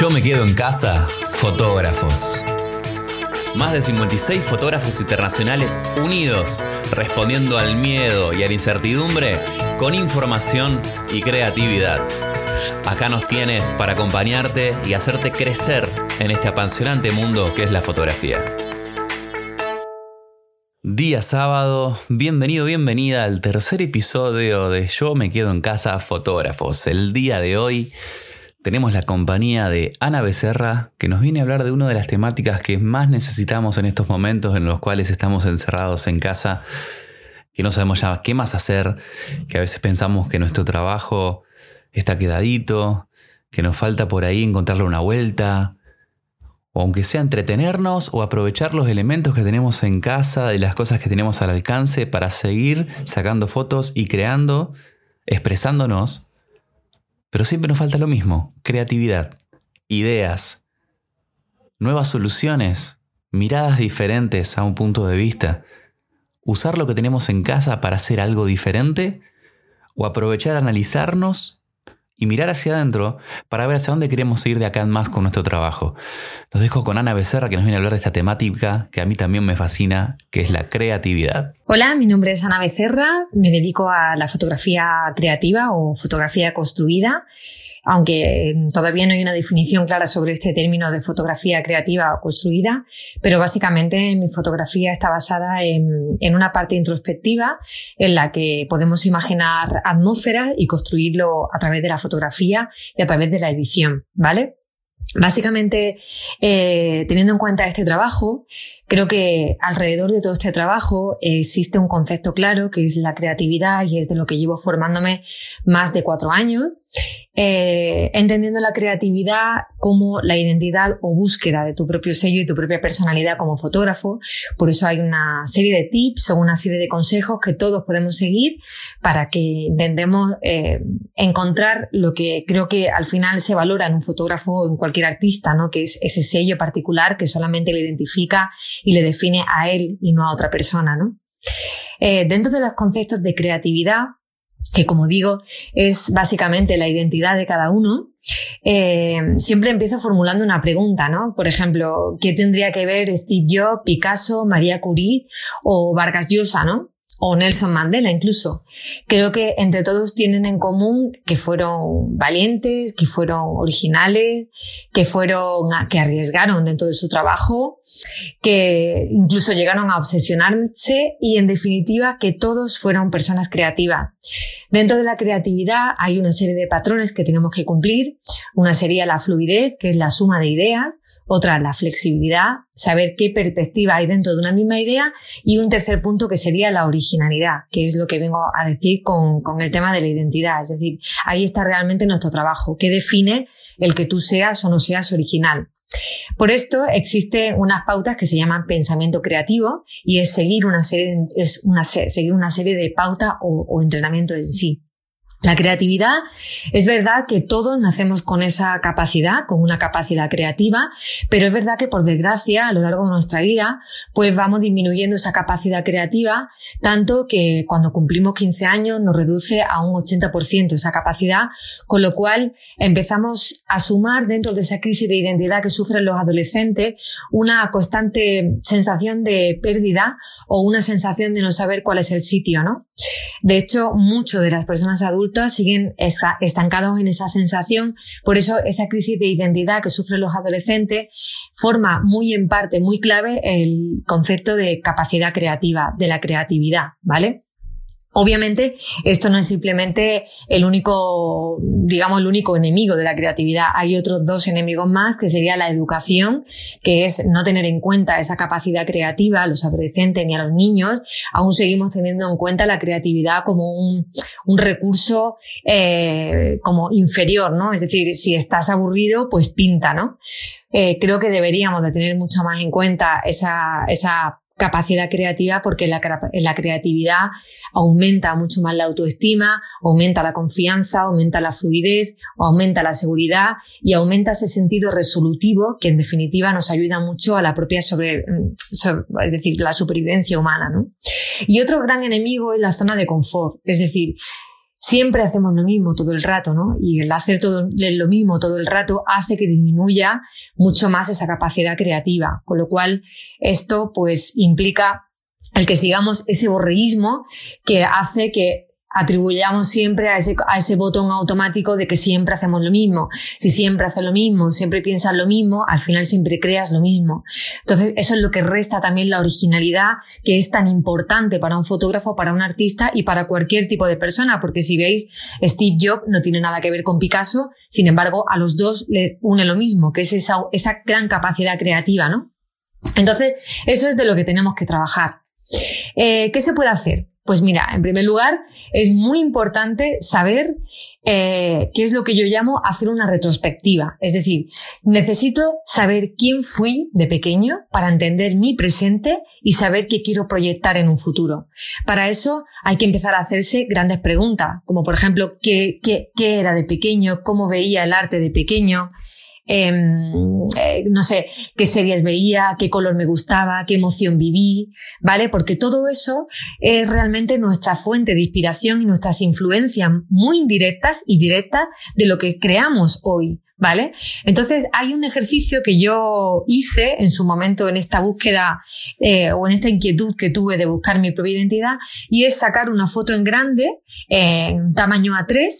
Yo me quedo en casa, fotógrafos. Más de 56 fotógrafos internacionales unidos, respondiendo al miedo y a la incertidumbre con información y creatividad. Acá nos tienes para acompañarte y hacerte crecer en este apasionante mundo que es la fotografía. Día sábado, bienvenido, bienvenida al tercer episodio de Yo me quedo en casa fotógrafos. El día de hoy tenemos la compañía de Ana Becerra, que nos viene a hablar de una de las temáticas que más necesitamos en estos momentos en los cuales estamos encerrados en casa, que no sabemos ya qué más hacer, que a veces pensamos que nuestro trabajo está quedadito, que nos falta por ahí encontrarle una vuelta, o aunque sea entretenernos o aprovechar los elementos que tenemos en casa, de las cosas que tenemos al alcance para seguir sacando fotos y creando, expresándonos pero siempre nos falta lo mismo, creatividad, ideas, nuevas soluciones, miradas diferentes a un punto de vista. Usar lo que tenemos en casa para hacer algo diferente o aprovechar analizarnos y mirar hacia adentro para ver hacia dónde queremos ir de acá en más con nuestro trabajo. Los dejo con Ana Becerra que nos viene a hablar de esta temática que a mí también me fascina, que es la creatividad. Hola, mi nombre es Ana Becerra, me dedico a la fotografía creativa o fotografía construida aunque todavía no hay una definición clara sobre este término de fotografía creativa o construida, pero básicamente mi fotografía está basada en, una parte introspectiva en la que podemos imaginar atmósfera y construirlo a través de la fotografía y a través de la edición, ¿vale? Básicamente, eh, teniendo en cuenta este trabajo, creo que alrededor de todo este trabajo existe un concepto claro que es la creatividad y es de lo que llevo formándome más de cuatro años eh, entendiendo la creatividad como la identidad o búsqueda de tu propio sello y tu propia personalidad como fotógrafo. Por eso hay una serie de tips o una serie de consejos que todos podemos seguir para que intentemos eh, encontrar lo que creo que al final se valora en un fotógrafo o en cualquier artista, ¿no? que es ese sello particular que solamente le identifica y le define a él y no a otra persona. ¿no? Eh, dentro de los conceptos de creatividad, que como digo es básicamente la identidad de cada uno, eh, siempre empiezo formulando una pregunta, ¿no? Por ejemplo, ¿qué tendría que ver Steve Jobs, Picasso, María Curie o Vargas Llosa, ¿no? o Nelson Mandela incluso. Creo que entre todos tienen en común que fueron valientes, que fueron originales, que fueron, que arriesgaron dentro de su trabajo, que incluso llegaron a obsesionarse y en definitiva que todos fueron personas creativas. Dentro de la creatividad hay una serie de patrones que tenemos que cumplir. Una sería la fluidez, que es la suma de ideas. Otra, la flexibilidad, saber qué perspectiva hay dentro de una misma idea. Y un tercer punto que sería la originalidad, que es lo que vengo a decir con, con el tema de la identidad. Es decir, ahí está realmente nuestro trabajo, que define el que tú seas o no seas original. Por esto existen unas pautas que se llaman pensamiento creativo y es seguir una serie, es una, seguir una serie de pautas o, o entrenamiento en sí. La creatividad, es verdad que todos nacemos con esa capacidad, con una capacidad creativa, pero es verdad que por desgracia a lo largo de nuestra vida, pues vamos disminuyendo esa capacidad creativa, tanto que cuando cumplimos 15 años nos reduce a un 80% esa capacidad, con lo cual empezamos a sumar dentro de esa crisis de identidad que sufren los adolescentes una constante sensación de pérdida o una sensación de no saber cuál es el sitio, ¿no? De hecho, muchas de las personas adultas siguen estancados en esa sensación. Por eso, esa crisis de identidad que sufren los adolescentes forma muy en parte, muy clave el concepto de capacidad creativa, de la creatividad, ¿vale? Obviamente, esto no es simplemente el único, digamos, el único enemigo de la creatividad. Hay otros dos enemigos más, que sería la educación, que es no tener en cuenta esa capacidad creativa a los adolescentes ni a los niños. Aún seguimos teniendo en cuenta la creatividad como un, un recurso eh, como inferior, ¿no? Es decir, si estás aburrido, pues pinta, ¿no? Eh, creo que deberíamos de tener mucho más en cuenta esa, esa capacidad creativa porque la, la, creatividad aumenta mucho más la autoestima, aumenta la confianza, aumenta la fluidez, aumenta la seguridad y aumenta ese sentido resolutivo que en definitiva nos ayuda mucho a la propia sobre, mm, es decir, la supervivencia humana, ¿no? Y otro gran enemigo es la zona de confort, es decir, siempre hacemos lo mismo todo el rato, ¿no? Y el hacer todo lo mismo todo el rato hace que disminuya mucho más esa capacidad creativa, con lo cual esto pues implica el que sigamos ese borreísmo que hace que atribuyamos siempre a ese, a ese botón automático de que siempre hacemos lo mismo. Si siempre haces lo mismo, siempre piensas lo mismo, al final siempre creas lo mismo. Entonces, eso es lo que resta también la originalidad que es tan importante para un fotógrafo, para un artista y para cualquier tipo de persona, porque si veis, Steve Jobs no tiene nada que ver con Picasso, sin embargo, a los dos les une lo mismo, que es esa, esa gran capacidad creativa, ¿no? Entonces, eso es de lo que tenemos que trabajar. Eh, ¿Qué se puede hacer? Pues mira, en primer lugar, es muy importante saber eh, qué es lo que yo llamo hacer una retrospectiva. Es decir, necesito saber quién fui de pequeño para entender mi presente y saber qué quiero proyectar en un futuro. Para eso hay que empezar a hacerse grandes preguntas, como por ejemplo, ¿qué, qué, qué era de pequeño? ¿Cómo veía el arte de pequeño? Em, eh, no sé, qué series veía, qué color me gustaba, qué emoción viví, ¿vale? Porque todo eso es realmente nuestra fuente de inspiración y nuestras influencias muy indirectas y directas de lo que creamos hoy. ¿Vale? Entonces hay un ejercicio que yo hice en su momento en esta búsqueda eh, o en esta inquietud que tuve de buscar mi propia identidad y es sacar una foto en grande, en tamaño A3,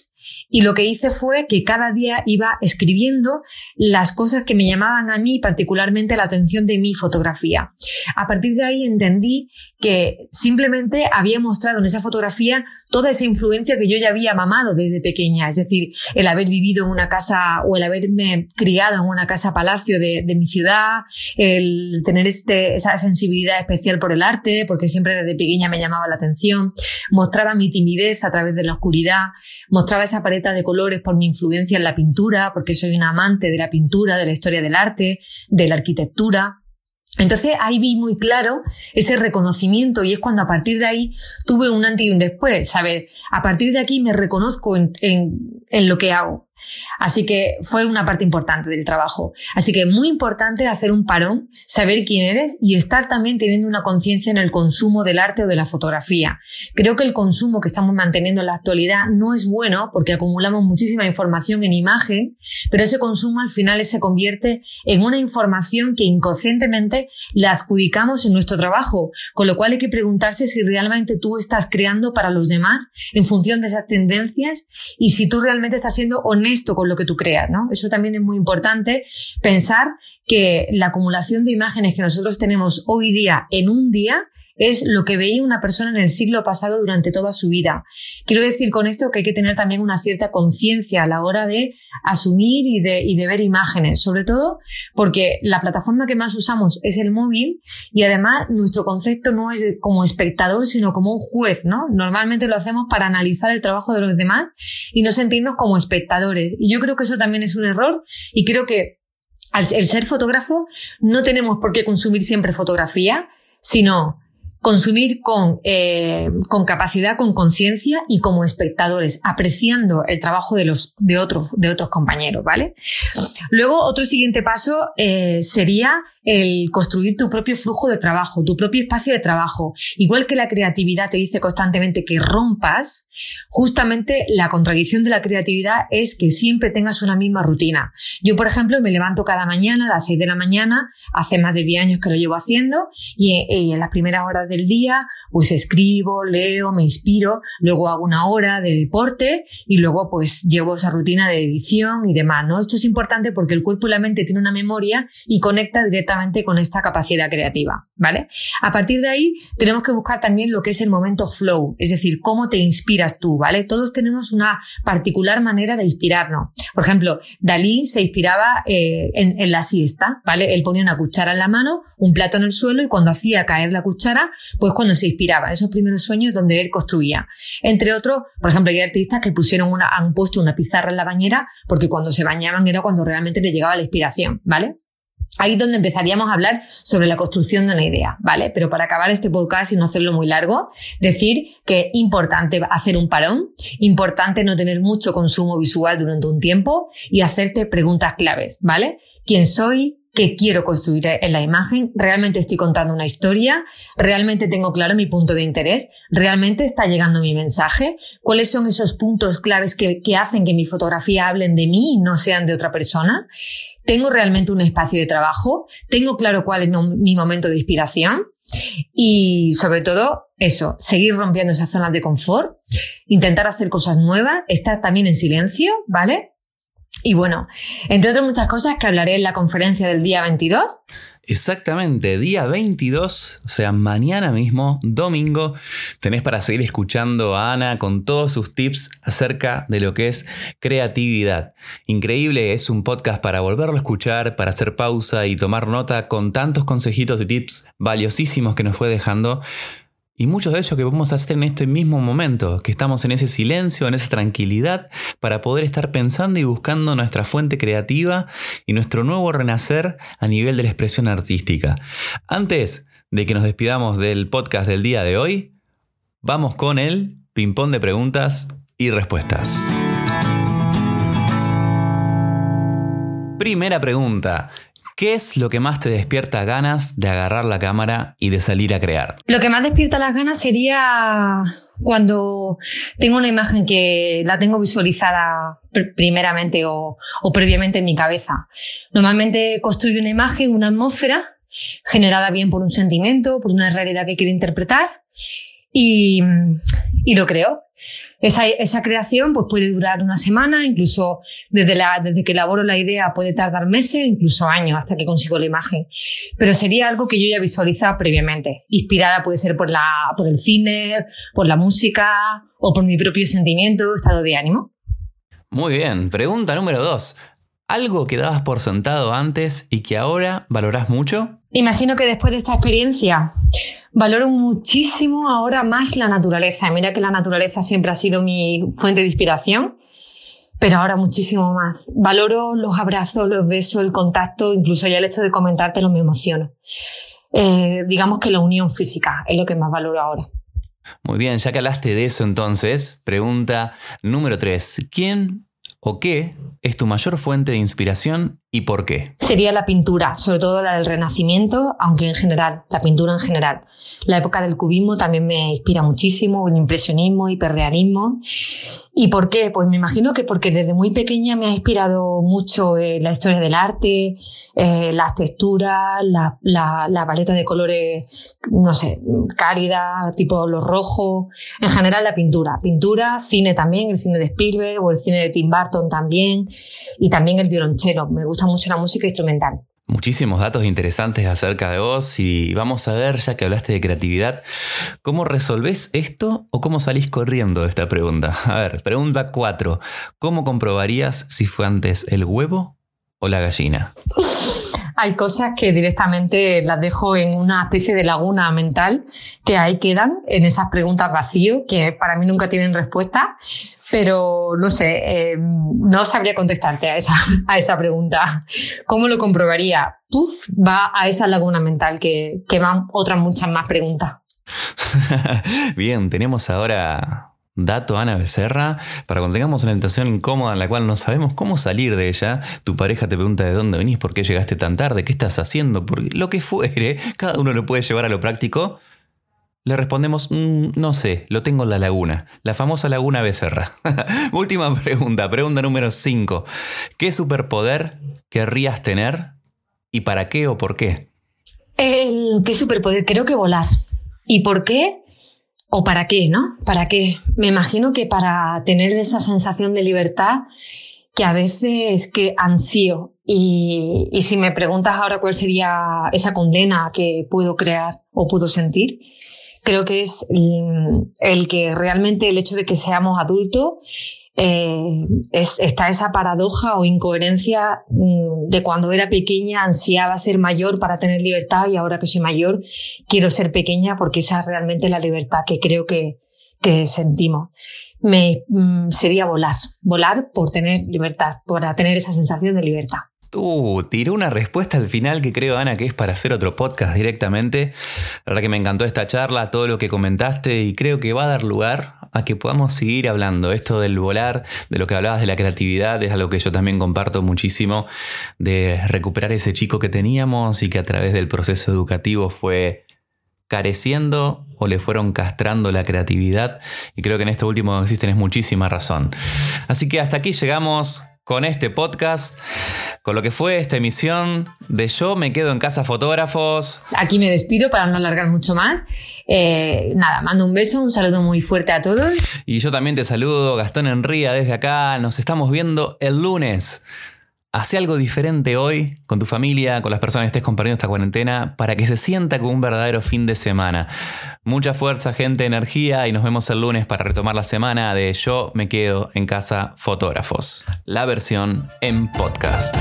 y lo que hice fue que cada día iba escribiendo las cosas que me llamaban a mí particularmente la atención de mi fotografía. A partir de ahí entendí que simplemente había mostrado en esa fotografía toda esa influencia que yo ya había mamado desde pequeña, es decir, el haber vivido en una casa o el haberme criado en una casa palacio de, mi ciudad, el tener este, esa sensibilidad especial por el arte, porque siempre desde pequeña me llamaba la atención, mostraba mi timidez a través de la oscuridad, mostraba esa paleta de colores por mi influencia en la pintura, porque soy una amante de la pintura, de la historia del arte, de la arquitectura. Entonces ahí vi muy claro ese reconocimiento y es cuando a partir de ahí tuve un antes y un después. Saber, a partir de aquí me reconozco en, en lo que hago. Así que fue una parte importante del trabajo. Así que muy importante hacer un parón, saber quién eres y estar también teniendo una conciencia en el consumo del arte o de la fotografía. Creo que el consumo que estamos manteniendo en la actualidad no es bueno porque acumulamos muchísima información en imagen, pero ese consumo al final se convierte en una información que inconscientemente la adjudicamos en nuestro trabajo, con lo cual hay que preguntarse si realmente tú estás creando para los demás en función de esas tendencias y si tú realmente estás siendo honesto con lo que tú creas, ¿no? Eso también es muy importante, pensar que la acumulación de imágenes que nosotros tenemos hoy día en un día es lo que veía una persona en el siglo pasado durante toda su vida. Quiero decir con esto que hay que tener también una cierta conciencia a la hora de asumir y de, y de ver imágenes, sobre todo porque la plataforma que más usamos es el móvil y además nuestro concepto no es como espectador, sino como un juez, ¿no? Normalmente lo hacemos para analizar el trabajo de los demás y no sentirnos como espectadores. Y yo creo que eso también es un error y creo que al el ser fotógrafo no tenemos por qué consumir siempre fotografía, sino consumir con, eh, con capacidad, con conciencia y como espectadores, apreciando el trabajo de los de otros de otros compañeros, ¿vale? Luego otro siguiente paso eh, sería el construir tu propio flujo de trabajo, tu propio espacio de trabajo. Igual que la creatividad te dice constantemente que rompas, justamente la contradicción de la creatividad es que siempre tengas una misma rutina. Yo, por ejemplo, me levanto cada mañana a las 6 de la mañana, hace más de 10 años que lo llevo haciendo, y, y en las primeras horas del día, pues escribo, leo, me inspiro, luego hago una hora de deporte y luego pues llevo esa rutina de edición y demás, ¿no? Esto es importante porque el cuerpo y la mente tienen una memoria y conecta directamente con esta capacidad creativa, ¿vale? A partir de ahí tenemos que buscar también lo que es el momento flow, es decir, cómo te inspiras tú, ¿vale? Todos tenemos una particular manera de inspirarnos. Por ejemplo, Dalí se inspiraba eh, en, en la siesta, ¿vale? Él ponía una cuchara en la mano, un plato en el suelo y cuando hacía caer la cuchara, pues cuando se inspiraba, esos primeros sueños donde él construía. Entre otros, por ejemplo, hay artistas que pusieron una, han puesto una pizarra en la bañera porque cuando se bañaban era cuando realmente le llegaba la inspiración, ¿vale? Ahí es donde empezaríamos a hablar sobre la construcción de una idea, ¿vale? Pero para acabar este podcast y no hacerlo muy largo, decir que es importante hacer un parón, importante no tener mucho consumo visual durante un tiempo y hacerte preguntas claves, ¿vale? ¿Quién soy? Qué quiero construir en la imagen, realmente estoy contando una historia, realmente tengo claro mi punto de interés, realmente está llegando mi mensaje, cuáles son esos puntos claves que, hacen que mi fotografía hablen de mí y no sean de otra persona. Tengo realmente un espacio de trabajo, tengo claro cuál es mi momento de inspiración y sobre todo eso, seguir rompiendo esas zonas de confort, intentar hacer cosas nuevas, estar también en silencio, ¿vale? Y bueno, entre otras muchas cosas que hablaré en la conferencia del día 22. Exactamente, día 22, o sea, mañana mismo, domingo, tenés para seguir escuchando a Ana con todos sus tips acerca de lo que es creatividad. Increíble, es un podcast para volverlo a escuchar, para hacer pausa y tomar nota con tantos consejitos y tips valiosísimos que nos fue dejando. Y muchos de ellos que podemos hacer en este mismo momento, que estamos en ese silencio, en esa tranquilidad, para poder estar pensando y buscando nuestra fuente creativa y nuestro nuevo renacer a nivel de la expresión artística. Antes de que nos despidamos del podcast del día de hoy, vamos con el ping-pong de preguntas y respuestas. Primera pregunta. ¿Qué es lo que más te despierta ganas de agarrar la cámara y de salir a crear? Lo que más despierta las ganas sería cuando tengo una imagen que la tengo visualizada primeramente o, previamente en mi cabeza. Normalmente construyo una imagen, una atmósfera generada bien por un sentimiento, por una realidad que quiero interpretar y, y lo creo. Esa, esa, creación pues, puede durar una semana, incluso desde, la, desde que elaboro la idea puede tardar meses, incluso años hasta que consigo la imagen. Pero sería algo que yo ya visualizaba previamente. Inspirada puede ser por, la, por el cine, por la música o por mi propio sentimiento, estado de ánimo. Muy bien. Pregunta número dos. ¿Algo que dabas por sentado antes y que ahora valoras mucho? Imagino que después de esta experiencia valoro muchísimo ahora más la naturaleza. Mira que la naturaleza siempre ha sido mi fuente de inspiración, pero ahora muchísimo más. Valoro los abrazos, los besos, el contacto, incluso ya el hecho de comentártelo me emociona. Eh, digamos que la unión física es lo que más valoro ahora. Muy bien, ya que hablaste de eso entonces, pregunta número 3. ¿Quién o qué es tu mayor fuente de inspiración ¿Y por qué? Sería la pintura, sobre todo la del Renacimiento, aunque en general, la pintura en general. La época del cubismo también me inspira muchísimo, el impresionismo, hiperrealismo. ¿Y por qué? Pues me imagino que porque desde muy pequeña me ha inspirado mucho eh, la historia del arte, eh, las texturas, la, la, paleta de colores, no sé, cálida, tipo los rojos. En general la pintura. Pintura, cine también, el cine de Spielberg o el cine de Tim Burton también. Y también el violonchelo. Me gusta mucho la música instrumental. Muchísimos datos interesantes acerca de vos y vamos a ver, ya que hablaste de creatividad, ¿cómo resolvés esto o cómo salís corriendo de esta pregunta? A ver, pregunta 4. ¿Cómo comprobarías si fue antes el huevo o la gallina? hay cosas que directamente las dejo en una especie de laguna mental que ahí quedan en esas preguntas vacío que para mí nunca tienen respuesta, pero no sé, eh, no sabría contestarte a esa, a esa pregunta. ¿Cómo lo comprobaría? Puf, va a esa laguna mental que, que van otras muchas más preguntas. Bien, tenemos ahora dato Ana Becerra para cuando tengamos una situación incómoda en la cual no sabemos cómo salir de ella. Tu pareja te pregunta de dónde venís, por qué llegaste tan tarde, qué estás haciendo, porque lo que fuere, cada uno lo puede llevar a lo práctico. Le respondemos, mm, no sé, lo tengo en la laguna, la famosa laguna Becerra. Última pregunta, pregunta número 5. ¿Qué superpoder querrías tener y para qué o por qué? ¿Qué superpoder? Creo que volar. ¿Y por qué? ¿O para qué, no? ¿Para qué? Me imagino que para tener esa sensación de libertad que a veces que ansío. Y, y si me preguntas ahora cuál sería esa condena que puedo crear o puedo sentir, creo que es el que realmente el hecho de que seamos adultos eh, está esa paradoja o incoherencia mm, de cuando era pequeña ansiaba ser mayor para tener libertad y ahora que soy mayor quiero ser pequeña porque esa es realmente la libertad que creo que, que sentimos. Me, mm, sería volar, volar por tener libertad, para tener esa sensación de libertad. Uh, tiró una respuesta al final que creo, Ana, que es para hacer otro podcast directamente. La verdad que me encantó esta charla, todo lo que comentaste y creo que va a dar lugar a que podamos seguir hablando. Esto del volar, de lo que hablabas de la creatividad, es algo que yo también comparto muchísimo, de recuperar ese chico que teníamos y que a través del proceso educativo fue careciendo o le fueron castrando la creatividad. Y creo que en esto último existen es muchísima razón. Así que hasta aquí llegamos con este podcast, con lo que fue esta emisión de Yo me quedo en casa fotógrafos. Aquí me despido para no alargar mucho más. Eh, nada, mando un beso, un saludo muy fuerte a todos. Y yo también te saludo, Gastón Enría, desde acá. Nos estamos viendo el lunes. Hace algo diferente hoy con tu familia, con las personas que estés compartiendo esta cuarentena, para que se sienta como un verdadero fin de semana. Mucha fuerza, gente, energía y nos vemos el lunes para retomar la semana de Yo me quedo en casa fotógrafos. La versión en podcast.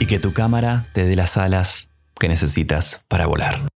Y que tu cámara te dé las alas que necesitas para volar.